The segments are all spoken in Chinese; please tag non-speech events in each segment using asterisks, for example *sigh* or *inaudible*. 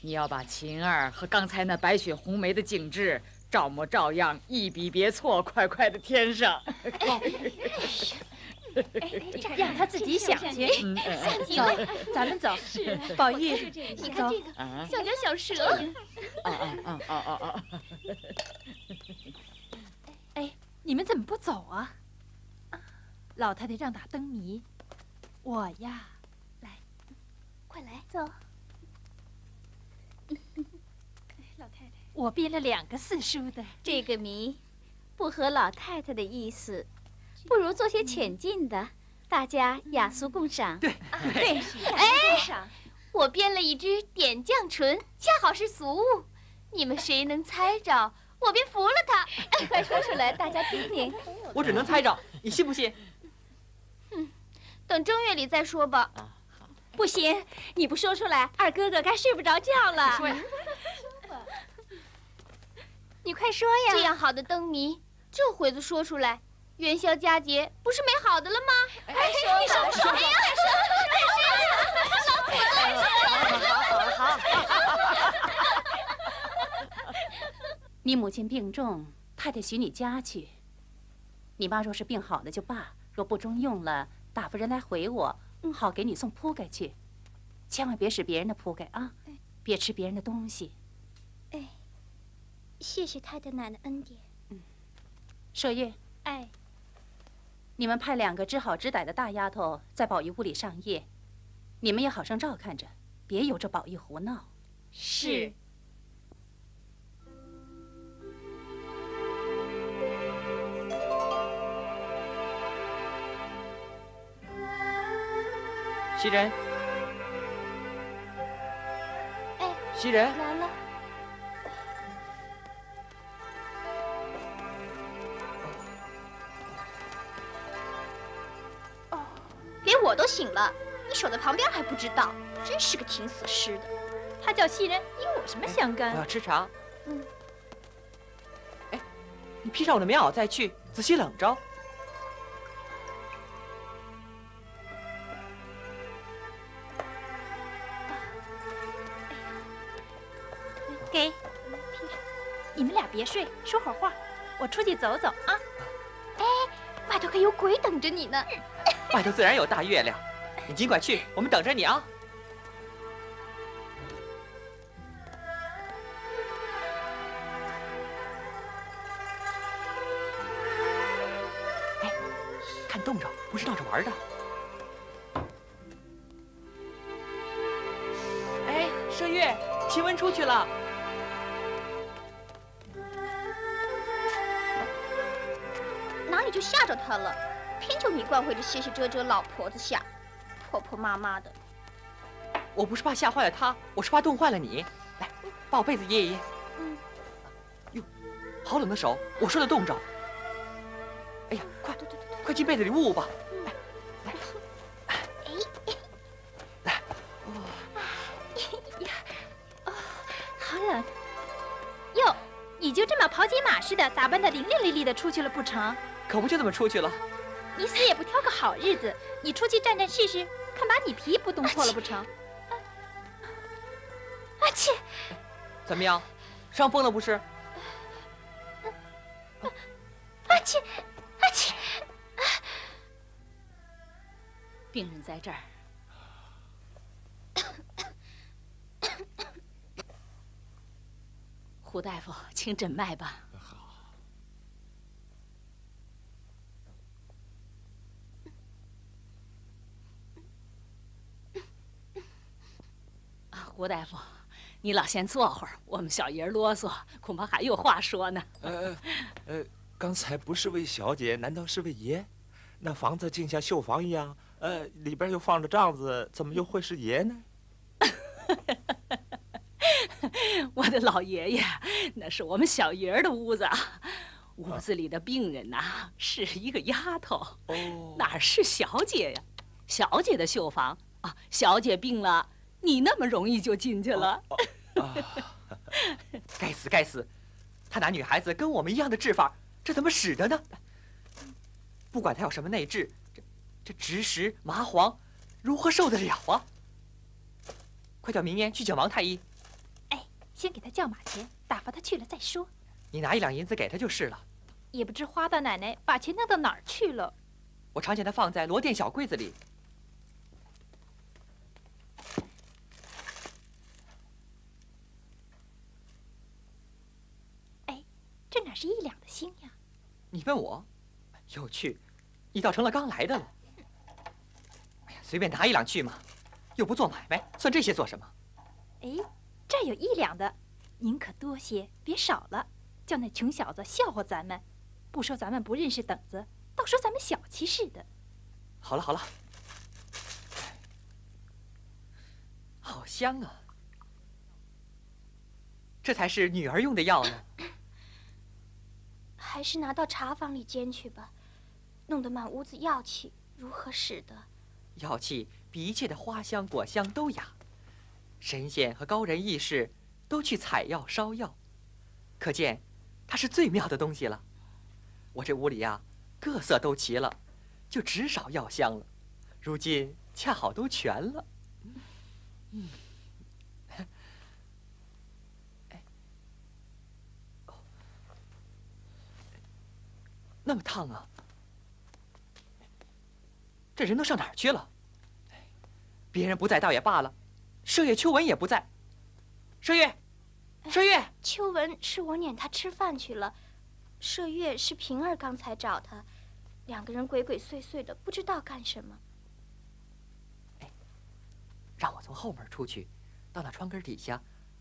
你要把晴儿和刚才那白雪红梅的景致照模照样，一笔别错，快快的添上。让他自己想去。走，咱们走。宝玉，你看这个，像条小蛇。啊啊啊啊啊啊！哎，你们怎么不走啊？老太太让打灯谜，我呀，来，快来，走。老太太，我编了两个四书的。这个谜不合老太太的意思。不如做些浅近的，大家雅俗共赏。对对，*laughs* 哎，我编了一支点绛唇，恰好是俗物。你们谁能猜着，我便服了他。*laughs* 快说出来，大家听听。*laughs* 我只能猜着，你信不信？嗯，等正月里再说吧。不行，你不说出来，二哥哥该睡不着觉了。快说呀！这样好的灯谜，这回子说出来。元宵佳节不是美好的了吗？快说，你说不说？哎呀，快说！老婆，好好好。你母亲病重，太太许你家去。你妈若是病好了就罢，若不中用了，打发人来回我，好给你送铺盖去。千万别使别人的铺盖啊，别吃别人的东西。哎，谢谢太太奶奶恩典。嗯，麝月。哎。你们派两个知好知歹的大丫头在宝玉屋里上夜，你们也好生照看着，别由着宝玉胡闹。是。袭人。哎。袭人。来了。我都醒了，你守在旁边还不知道，真是个挺死尸的。他叫袭人，与我什么相干？我要吃茶。嗯。哎，你披上我的棉袄再去，仔细冷着。给，你们俩别睡，说会儿话，我出去走走啊。哎，外头可有鬼等着你呢。*laughs* 外头自然有大月亮，你尽管去，我们等着你啊！哎，看冻着，不是闹着玩的。偏就你惯会这些些遮遮老婆子吓，婆婆妈妈的。我不是怕吓坏了他，我是怕冻坏了你。来，把我被子掖一掖。嗯。哟，好冷的手，我说的冻着。哎呀，快，快进被子里捂捂吧。来，来。哎。来。呀，哦，好冷。哟，你就这么跑几马似的，打扮的伶伶俐俐的出去了不成？可不就这么出去了。你死也不挑个好日子，你出去站站试试，看把你皮不冻破了不成？阿切，怎么样？伤风了不是？阿切，阿切，病人在这儿，胡大夫，请诊脉吧。胡大夫，你老先坐会儿，我们小爷啰嗦，恐怕还有话说呢。呃呃，刚才不是位小姐，难道是位爷？那房子竟像绣房一样，呃，里边又放着帐子，怎么又会是爷呢？*laughs* 我的老爷爷，那是我们小爷儿的屋子，屋子里的病人呐，是一个丫头，哦，哪是小姐呀？小姐的绣房啊，小姐病了。你那么容易就进去了？该死该死！他拿女孩子跟我们一样的治法，这怎么使得呢？不管他有什么内治，这这直石麻黄，如何受得了啊？快叫明烟去叫王太医，哎先给他叫马钱，打发他去了再说。你拿一两银子给他就是了。也不知花大奶奶把钱弄到哪儿去了。我常见他放在罗店小柜子里。哎，这哪是一两的星呀？你问我，有趣，你倒成了刚来的了。哎呀，随便拿一两去嘛，又不做买卖，算这些做什么？哎，这儿有一两的，您可多些，别少了，叫那穷小子笑话咱们。不说咱们不认识等子，倒说咱们小气似的。好了好了，好香啊！这才是女儿用的药呢。还是拿到茶房里煎去吧，弄得满屋子药气，如何使得？药气比一切的花香果香都雅，神仙和高人异士都去采药烧药，可见它是最妙的东西了。我这屋里呀，各色都齐了，就只少药香了。如今恰好都全了。嗯，那么烫啊！这人都上哪儿去了？别人不在倒也罢了，麝月、秋文也不在。麝月，麝月，秋文是我撵他吃饭去了。麝月是平儿刚才找他，两个人鬼鬼祟祟的，不知道干什么。哎，让我从后门出去，到那窗根底下，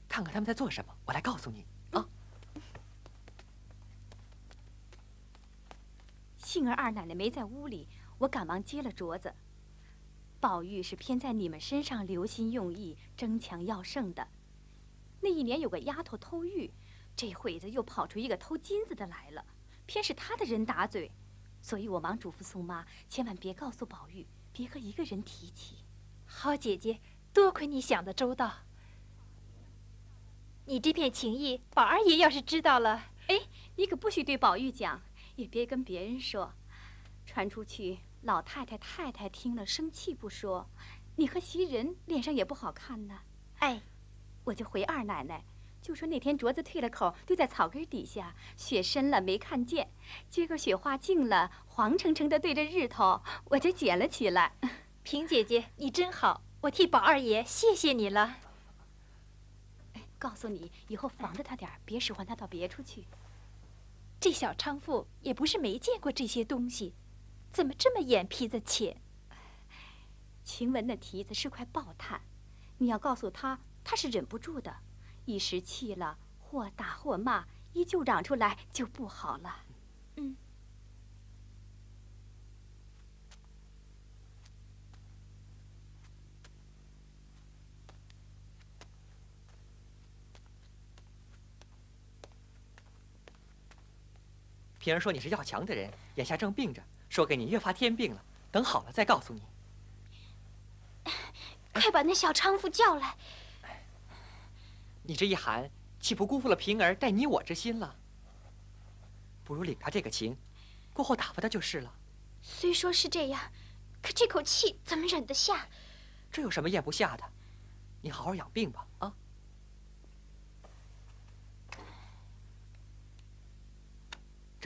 看看他们在做什么，我来告诉你啊。杏儿二奶奶没在屋里，我赶忙接了镯子。宝玉是偏在你们身上留心用意，争强要胜的。那一年有个丫头偷玉。这会子又跑出一个偷金子的来了，偏是他的人打嘴，所以我忙嘱咐宋妈，千万别告诉宝玉，别和一个人提起。好姐姐，多亏你想的周到。你这片情谊，宝二爷要是知道了，哎，你可不许对宝玉讲，也别跟别人说，传出去，老太太、太太听了生气不说，你和袭人脸上也不好看呢。哎，我就回二奶奶。就说那天镯子退了口，丢在草根底下，雪深了没看见。今个雪花净了，黄澄澄的对着日头，我就捡了起来。*laughs* 平姐姐，你真好，我替宝二爷谢谢你了。哎，告诉你，以后防着他点别使唤他到别处去。这小娼妇也不是没见过这些东西，怎么这么眼皮子浅？晴雯的蹄子是块爆炭，你要告诉她，她是忍不住的。一时气了，或打或骂，依旧嚷出来就不好了。嗯。平儿说你是要强的人，眼下正病着，说给你越发添病了。等好了再告诉你。*sighs* 快把那小娼妇叫来。你这一喊，岂不辜负了平儿待你我之心了？不如领他这个情，过后打发他就是了。虽说是这样，可这口气怎么忍得下？这有什么咽不下的？你好好养病吧，啊！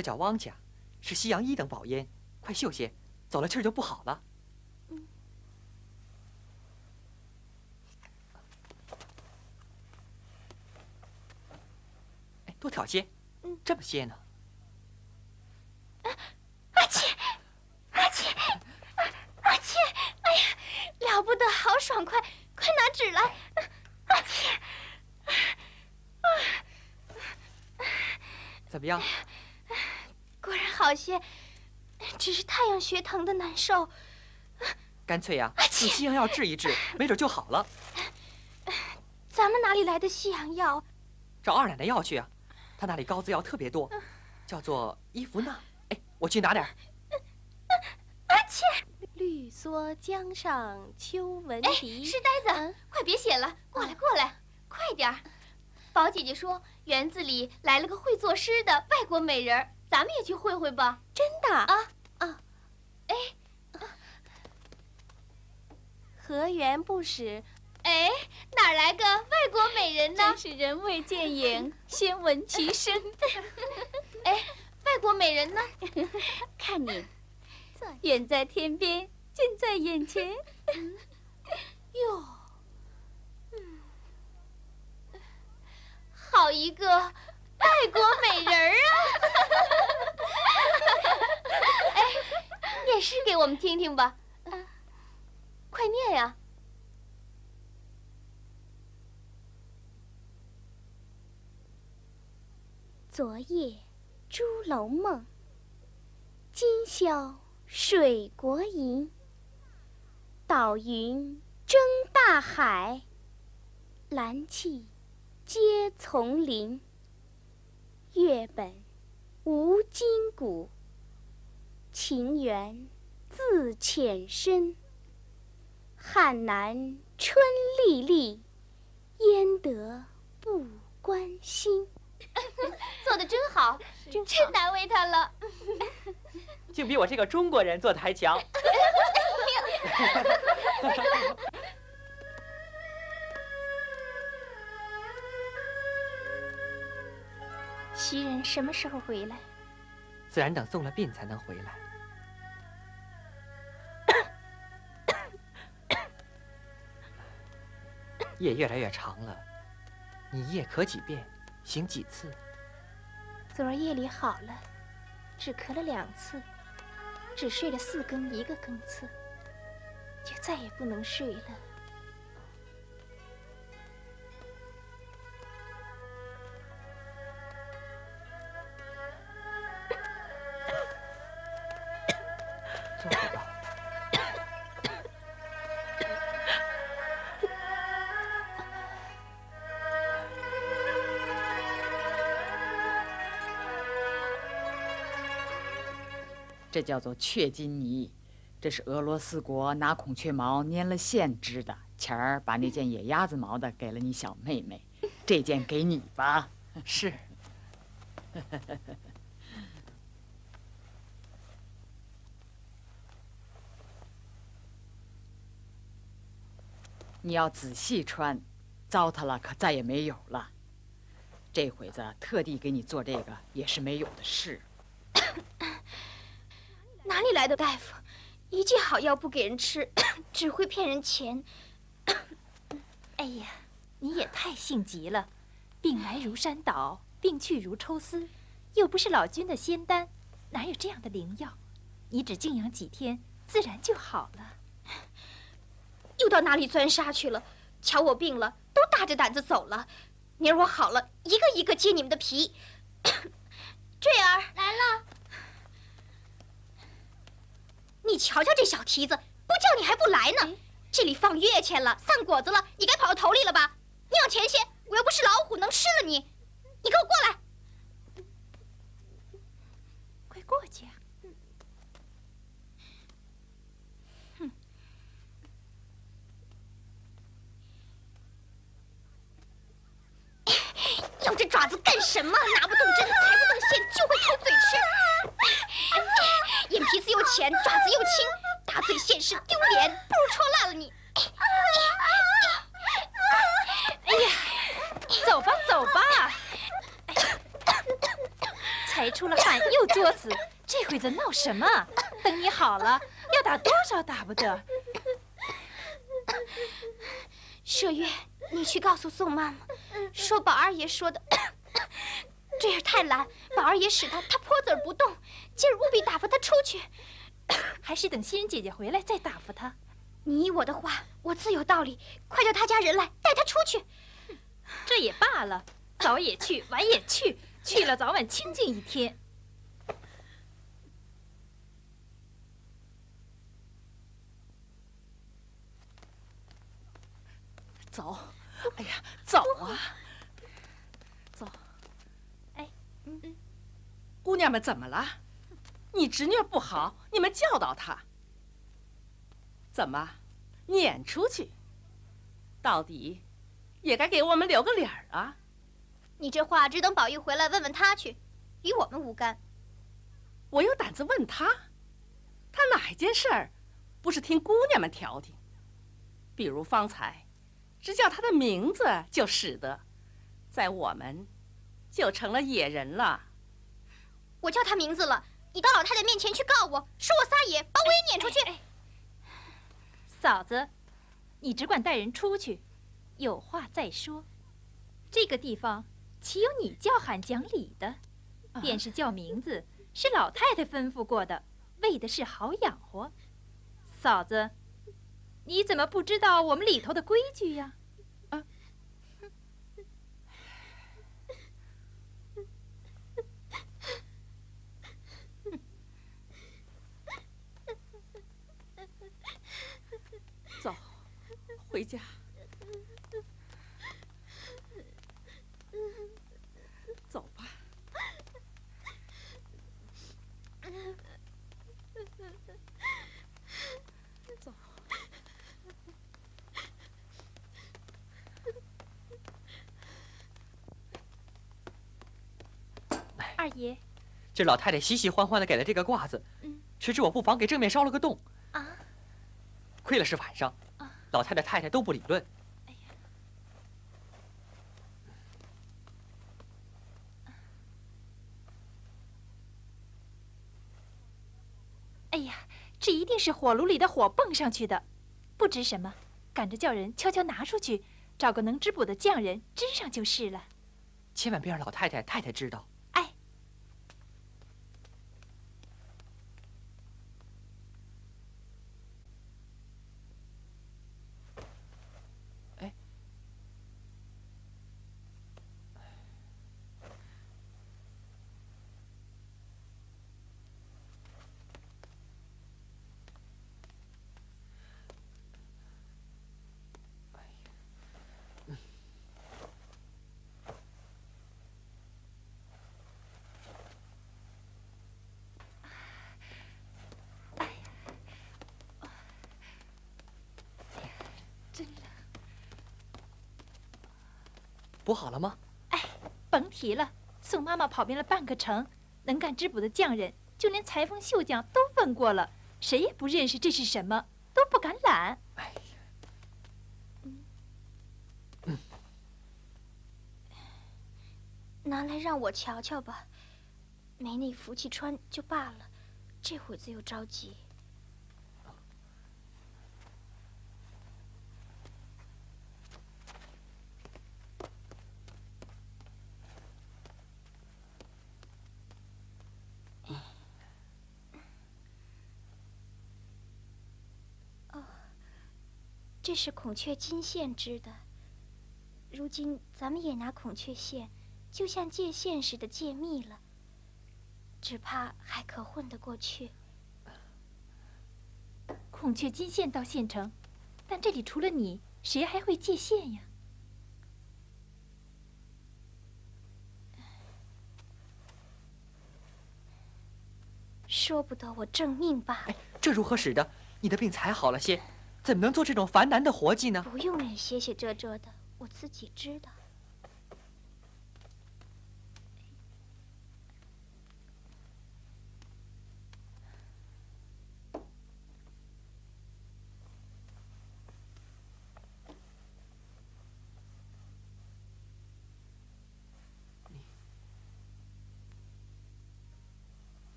这叫汪家，是西洋一等宝烟，快嗅些，走了气儿就不好了。多挑些，这么些呢？阿七，阿七，阿七！哎呀，了不得，好爽快！快拿纸来，阿切！怎么样？好些，只是太阳穴疼的难受。干脆呀，用西洋药治一治，*laughs* 没准就好了。咱们哪里来的西洋药？找二奶奶要去啊。她那里膏子药特别多，叫做伊芙娜。哎，我去拿点儿。阿切，绿蓑江上秋闻笛。哎，书呆子，快别写了，过来，过来，快点儿。宝姐姐说园子里来了个会作诗的外国美人，咱们也去会会吧。真的啊啊！哎，河源不使？哎。哎，哪来个外国美人呢？真是人未见影，*laughs* 先闻其声。*laughs* 哎，外国美人呢？*laughs* 看你，远在天边，近在眼前。哟，好一个外国美人儿啊！*laughs* 哎，念诗给我们听听吧。快念呀！昨夜朱楼梦，今宵水国吟。岛云争大海，蓝气接丛林。月本无今古，情缘自浅深。汉南春丽丽，焉得不关心？*laughs* 做的真好，真难为他了。竟比我这个中国人做的还强。*laughs* 袭人什么时候回来？自然等送了殡才能回来。夜越来越长了，你夜咳几遍，醒几次？昨儿夜里好了，只咳了两次，只睡了四更一个更次，就再也不能睡了。这叫做雀金泥，这是俄罗斯国拿孔雀毛粘了线织的。前儿把那件野鸭子毛的给了你小妹妹，这件给你吧。是。*laughs* 你要仔细穿，糟蹋了可再也没有了。这会子特地给你做这个，也是没有的事。哪里来的大夫？一剂好药不给人吃，*coughs* 只会骗人钱。*coughs* 哎呀，你也太性急了！病来如山倒，病去如抽丝，又不是老君的仙丹，哪有这样的灵药？你只静养几天，自然就好了。又到哪里钻沙去了？瞧我病了，都大着胆子走了。明儿我好了，一个一个揭你们的皮。*coughs* 坠儿来了，你瞧瞧这小蹄子，不叫你还不来呢。这里放月钱了，散果子了，你该跑到头里了吧？你往前些，我又不是老虎，能吃了你。你给我过来！快过去啊！用这爪子干什么？拿不动针，抬不动线，就会偷嘴吃。眼皮子又浅，爪子又轻，打嘴现是丢脸，不如戳烂了你。哎呀，走吧走吧，才出了汗又作死，这会子闹什么？等你好了，*laughs* 要打多少打不得。麝月，你去告诉宋妈妈，说宝二爷说的，*clears throat* 这样太懒，宝二爷使他，他泼嘴不动。今儿务必打发他出去，*coughs* 还是等新人姐姐回来再打发他。你依我的话，我自有道理。快叫他家人来带他出去。这也罢了，早也去，晚也去，去了早晚清静一天。走，哎呀，走啊，走。哎，嗯嗯，姑娘们怎么了？你侄女不好，你们教导她。怎么，撵出去？到底也该给我们留个脸儿啊！你这话只等宝玉回来问问他去，与我们无干。我有胆子问他，他哪一件事儿不是听姑娘们调停？比如方才只叫他的名字就使得，在我们，就成了野人了。我叫他名字了，你到老太太面前去告我，说我撒野，把我也撵出去。嫂子，你只管带人出去，有话再说。这个地方岂有你叫喊讲理的？便是叫名字，是老太太吩咐过的，为的是好养活。嫂子，你怎么不知道我们里头的规矩呀？啊！走，回家。二爷，这老太太喜喜欢欢的给了这个褂子，谁知我不妨给正面烧了个洞。啊！亏了是晚上，老太太太太都不理论。哎呀！哎呀，这一定是火炉里的火蹦上去的，不知什么，赶着叫人悄悄拿出去，找个能织补的匠人织上就是了。千万别让老太太太太知道。补好了吗？哎，甭提了。宋妈妈跑遍了半个城，能干织补的匠人，就连裁缝、绣匠都问过了，谁也不认识这是什么，都不敢揽。哎呀，拿来让我瞧瞧吧，没那福气穿就罢了，这会子又着急。这是孔雀金线织的，如今咱们也拿孔雀线，就像借线似的借密了，只怕还可混得过去。孔雀金线到县城，但这里除了你，谁还会借线呀？说不得我正命罢了。这如何使得？你的病才好了些。怎么能做这种繁难的活计呢？不用你歇歇遮遮的，我自己知道。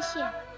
谢谢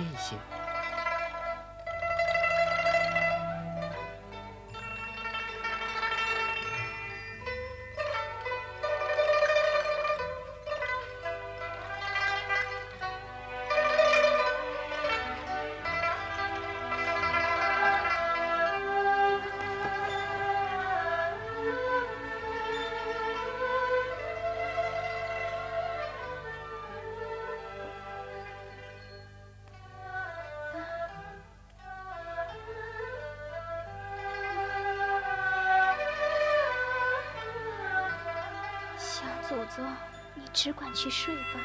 帮着祖宗，你只管去睡吧，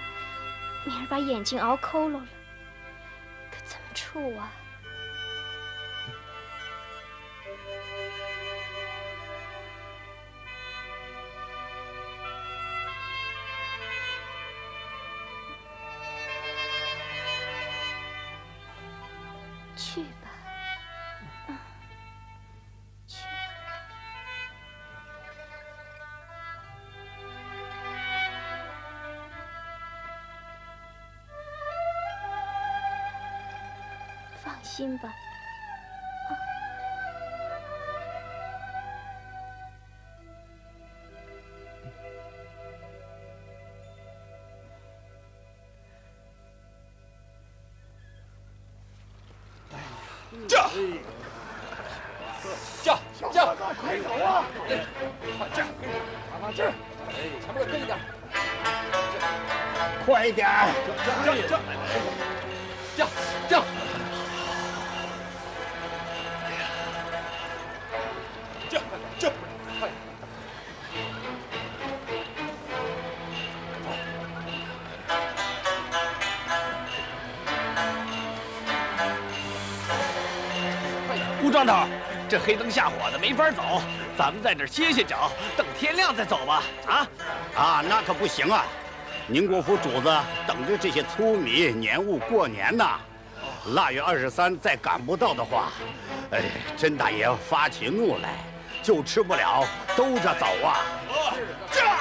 明儿把眼睛熬抠喽了，可怎么处啊？去吧，心吧。在这儿歇歇脚，等天亮再走吧。啊，啊，那可不行啊！宁国府主子等着这些粗米年物过年呢。腊月二十三再赶不到的话，哎，甄大爷发起怒来，就吃不了兜着走啊！驾！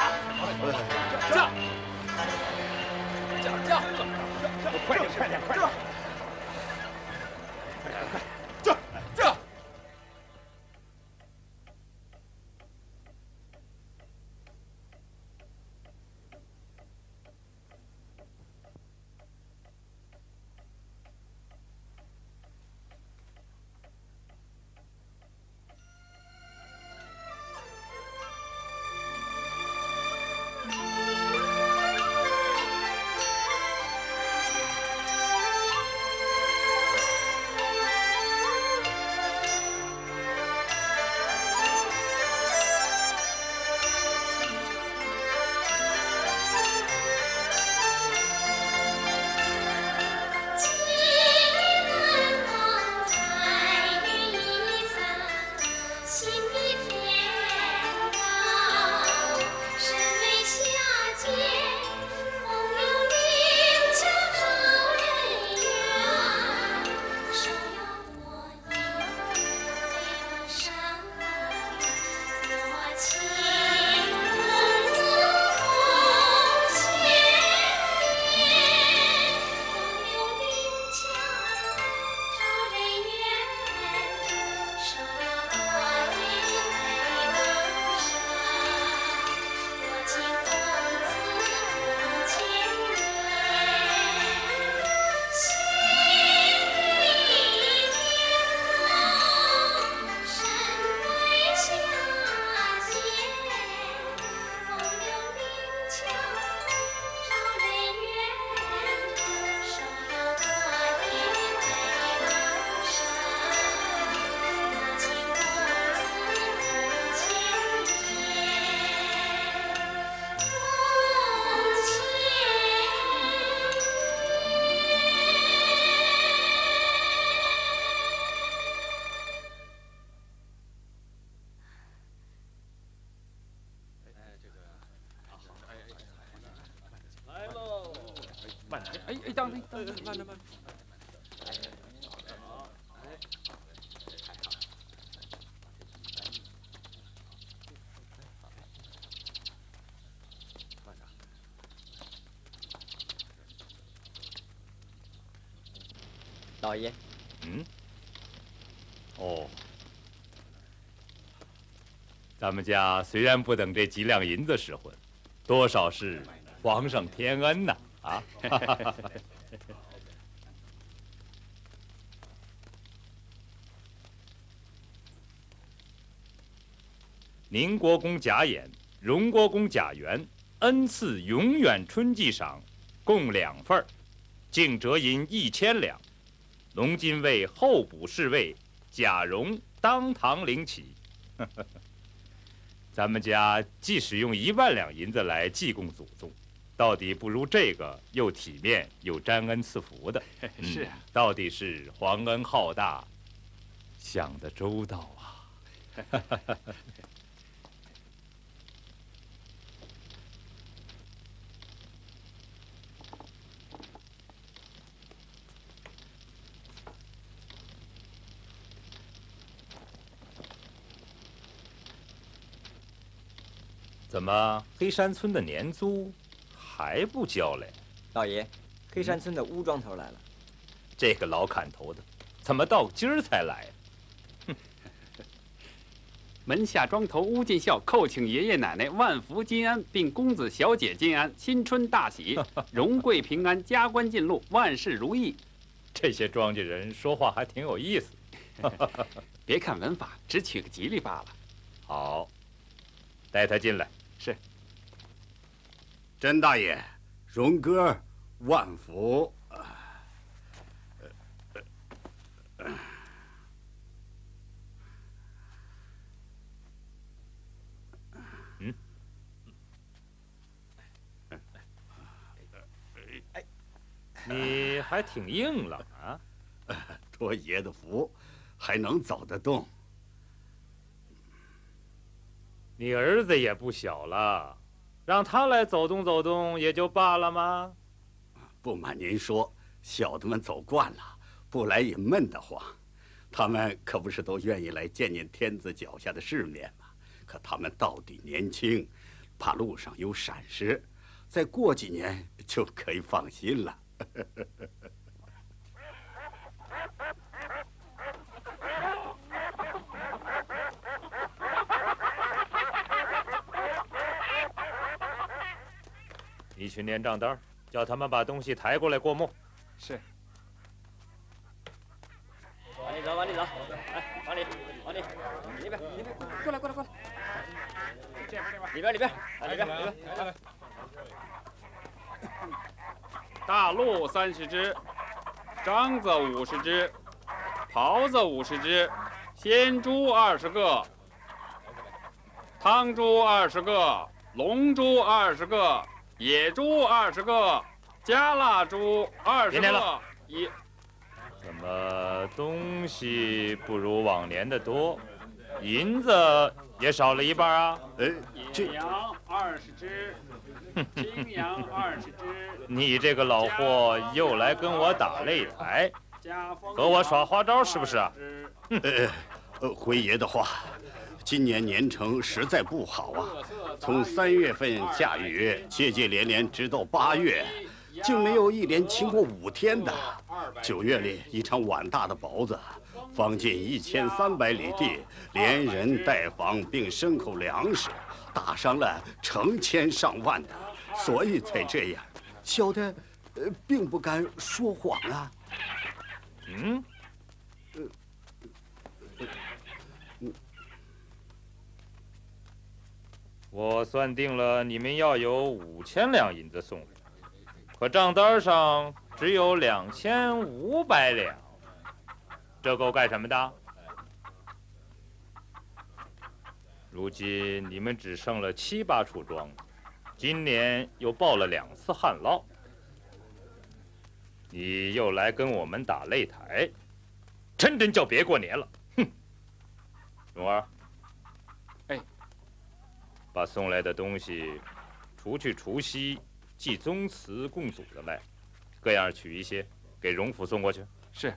驾！驾驾！快点，快点，快点！慢点，哎哎，当当当，慢点慢点。老爷。嗯。哦。咱们家虽然不等这几两银子使唤，多少是皇上天恩呐！哈哈哈哈。宁国公贾演、荣国公贾元恩赐永远春季赏，共两份儿，净折银一千两。龙今为候补侍卫，贾荣当堂领起。*laughs* 咱们家即使用一万两银子来祭供祖宗，到底不如这个又体面又沾恩赐福的。*laughs* 是啊，到底是皇恩浩大，想得周到啊！*laughs* 怎么黑山村的年租还不交嘞？老爷，黑山村的乌庄头来了。这个老砍头的，怎么到今儿才来？哼！门下庄头乌进孝叩请爷爷奶奶万福金安，并公子小姐金安，新春大喜，*laughs* 荣贵平安，加官进禄，万事如意。这些庄稼人说话还挺有意思。*laughs* 别看文法，只取个吉利罢了。好，带他进来。是，甄大爷，荣哥，万福。嗯，你还挺硬朗啊！*laughs* 托爷的福，还能走得动。你儿子也不小了，让他来走动走动也就罢了吗？不瞒您说，小的们走惯了，不来也闷得慌。他们可不是都愿意来见见天子脚下的世面吗？可他们到底年轻，怕路上有闪失，再过几年就可以放心了。你去念账单，叫他们把东西抬过来过目。是。往里走，往里走，来，往里，往里，里边，里边，过来，过来，过来。这边，这边，里边，里边，里边，里边。大鹿三十只，獐子五十只，狍子五十只，鲜猪二十个，汤猪二十个，龙猪二十个。野猪二十个，加腊猪二十个。一，怎么东西不如往年的多？银子也少了一半啊！哎，野羊二十只，青羊二十只。你这个老货又来跟我打擂台，和我耍花招是不是啊？呃，回爷的话。今年年成实在不好啊！从三月份下雨，接接连连，直到八月，竟没有一连晴过五天的。九月里一场碗大的雹子，方近一千三百里地，连人带房并牲口粮食，打伤了成千上万的，所以才这样。小的，呃，并不敢说谎啊。嗯。我算定了，你们要有五千两银子送来，可账单上只有两千五百两，这够干什么的？如今你们只剩了七八处庄，今年又报了两次旱涝，你又来跟我们打擂台，真真叫别过年了！哼，蓉儿。把送来的东西，除去除夕祭宗祠供祖的外，各样取一些，给荣府送过去。是。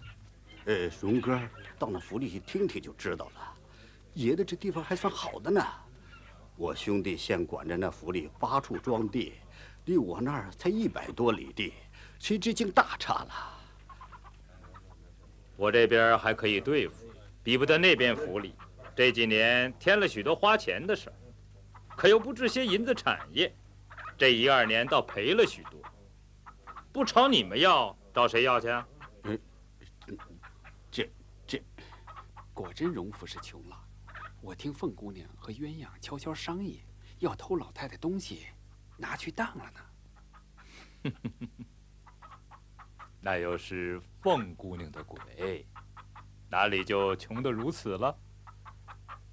呃，荣哥，到那府里去听听就知道了。爷的这地方还算好的呢。我兄弟现管着那府里八处庄地，离我那儿才一百多里地，谁知竟大差了。我这边还可以对付，比不得那边府里。这几年添了许多花钱的事儿，可又不置些银子产业。这一二年倒赔了许多，不朝你们要，找谁要去？嗯，这这，果真荣府是穷了。我听凤姑娘和鸳鸯悄悄商议，要偷老太太东西，拿去当了呢。*laughs* 那又是凤姑娘的鬼，哪里就穷得如此了？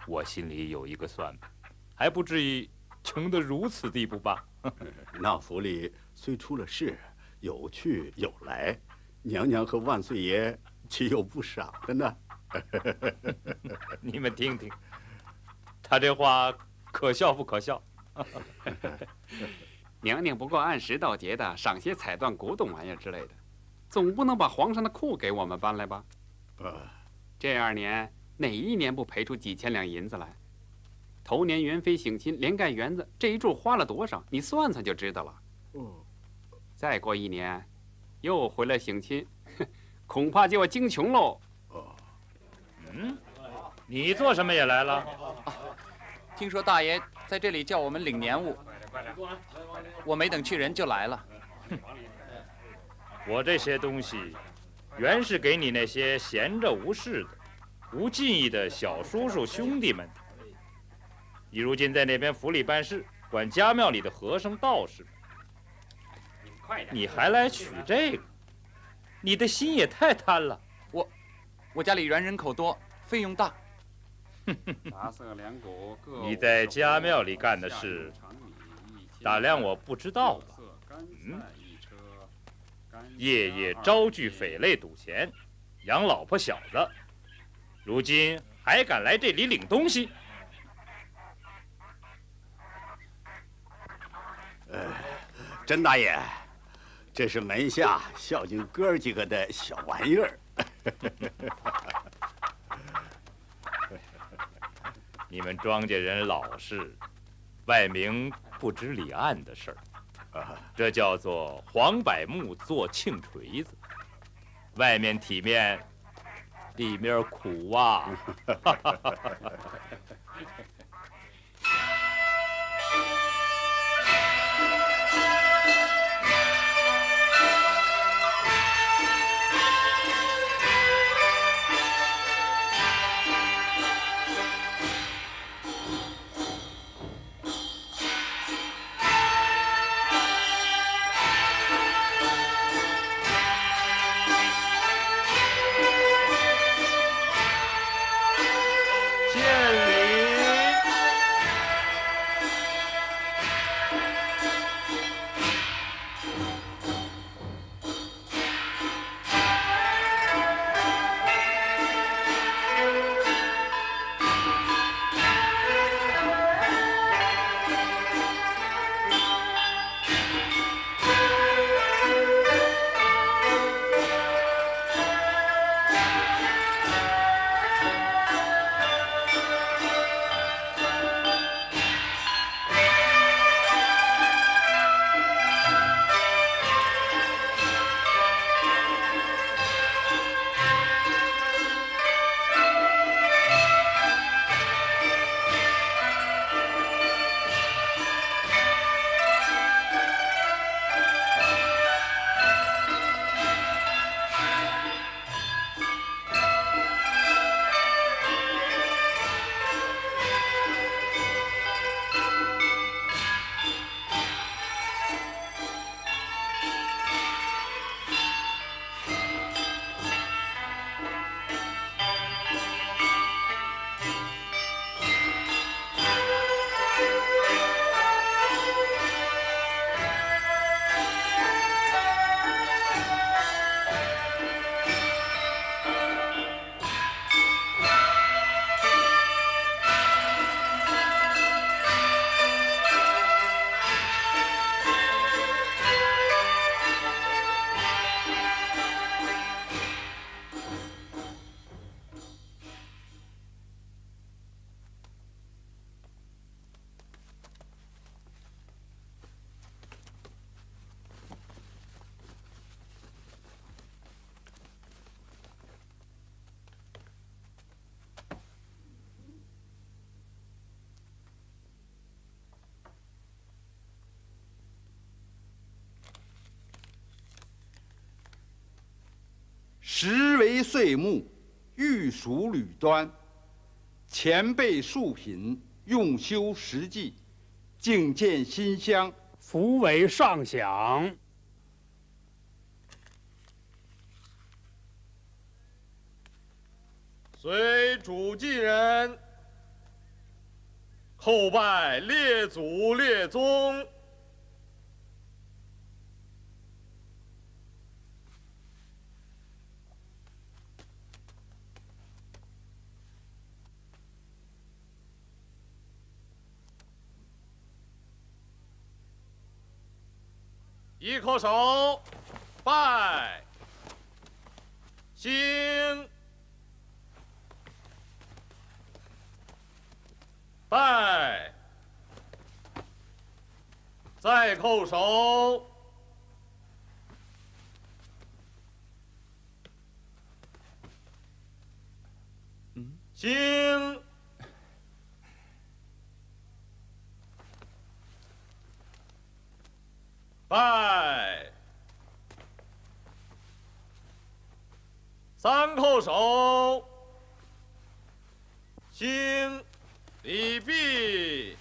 我心里有一个算盘，还不至于穷得如此地步吧？*laughs* 那府里虽出了事，有去有来，娘娘和万岁爷岂有不赏的呢？*laughs* 你们听听，他这话可笑不可笑？*laughs* 娘娘不过按时到节的赏些彩缎、古董玩意儿之类的，总不能把皇上的库给我们搬来吧？呃，这二年。哪一年不赔出几千两银子来？头年元妃省亲，连盖园子，这一柱花了多少？你算算就知道了。嗯，再过一年，又回来省亲，*laughs* 恐怕就要惊穷喽。哦，嗯，你做什么也来了？啊，听说大爷在这里叫我们领年物，我没等去人就来了。哼，我这些东西，原是给你那些闲着无事的。无记忆的小叔叔兄弟们，你如今在那边府里办事，管家庙里的和尚道士，你还来取这个？你的心也太贪了。我，我家里原人口多，费用大。*laughs* *laughs* 你在家庙里干的事，打量我不知道吧？嗯，夜夜招聚匪类赌钱，养老婆小子。如今还敢来这里领东西？呃，甄大爷，这是门下孝敬哥几个的小玩意儿。*laughs* 你们庄稼人老实，外明不知里暗的事儿，这叫做黄柏木做庆锤子，外面体面。里面苦啊！*laughs* *laughs* 实为岁木，玉属履端。前辈庶品，用修实际，敬见馨香，福为上享。随主祭人，叩拜列祖列宗。一叩首，拜，兴，拜，再叩首，兴。拜，三叩首，兴，礼毕。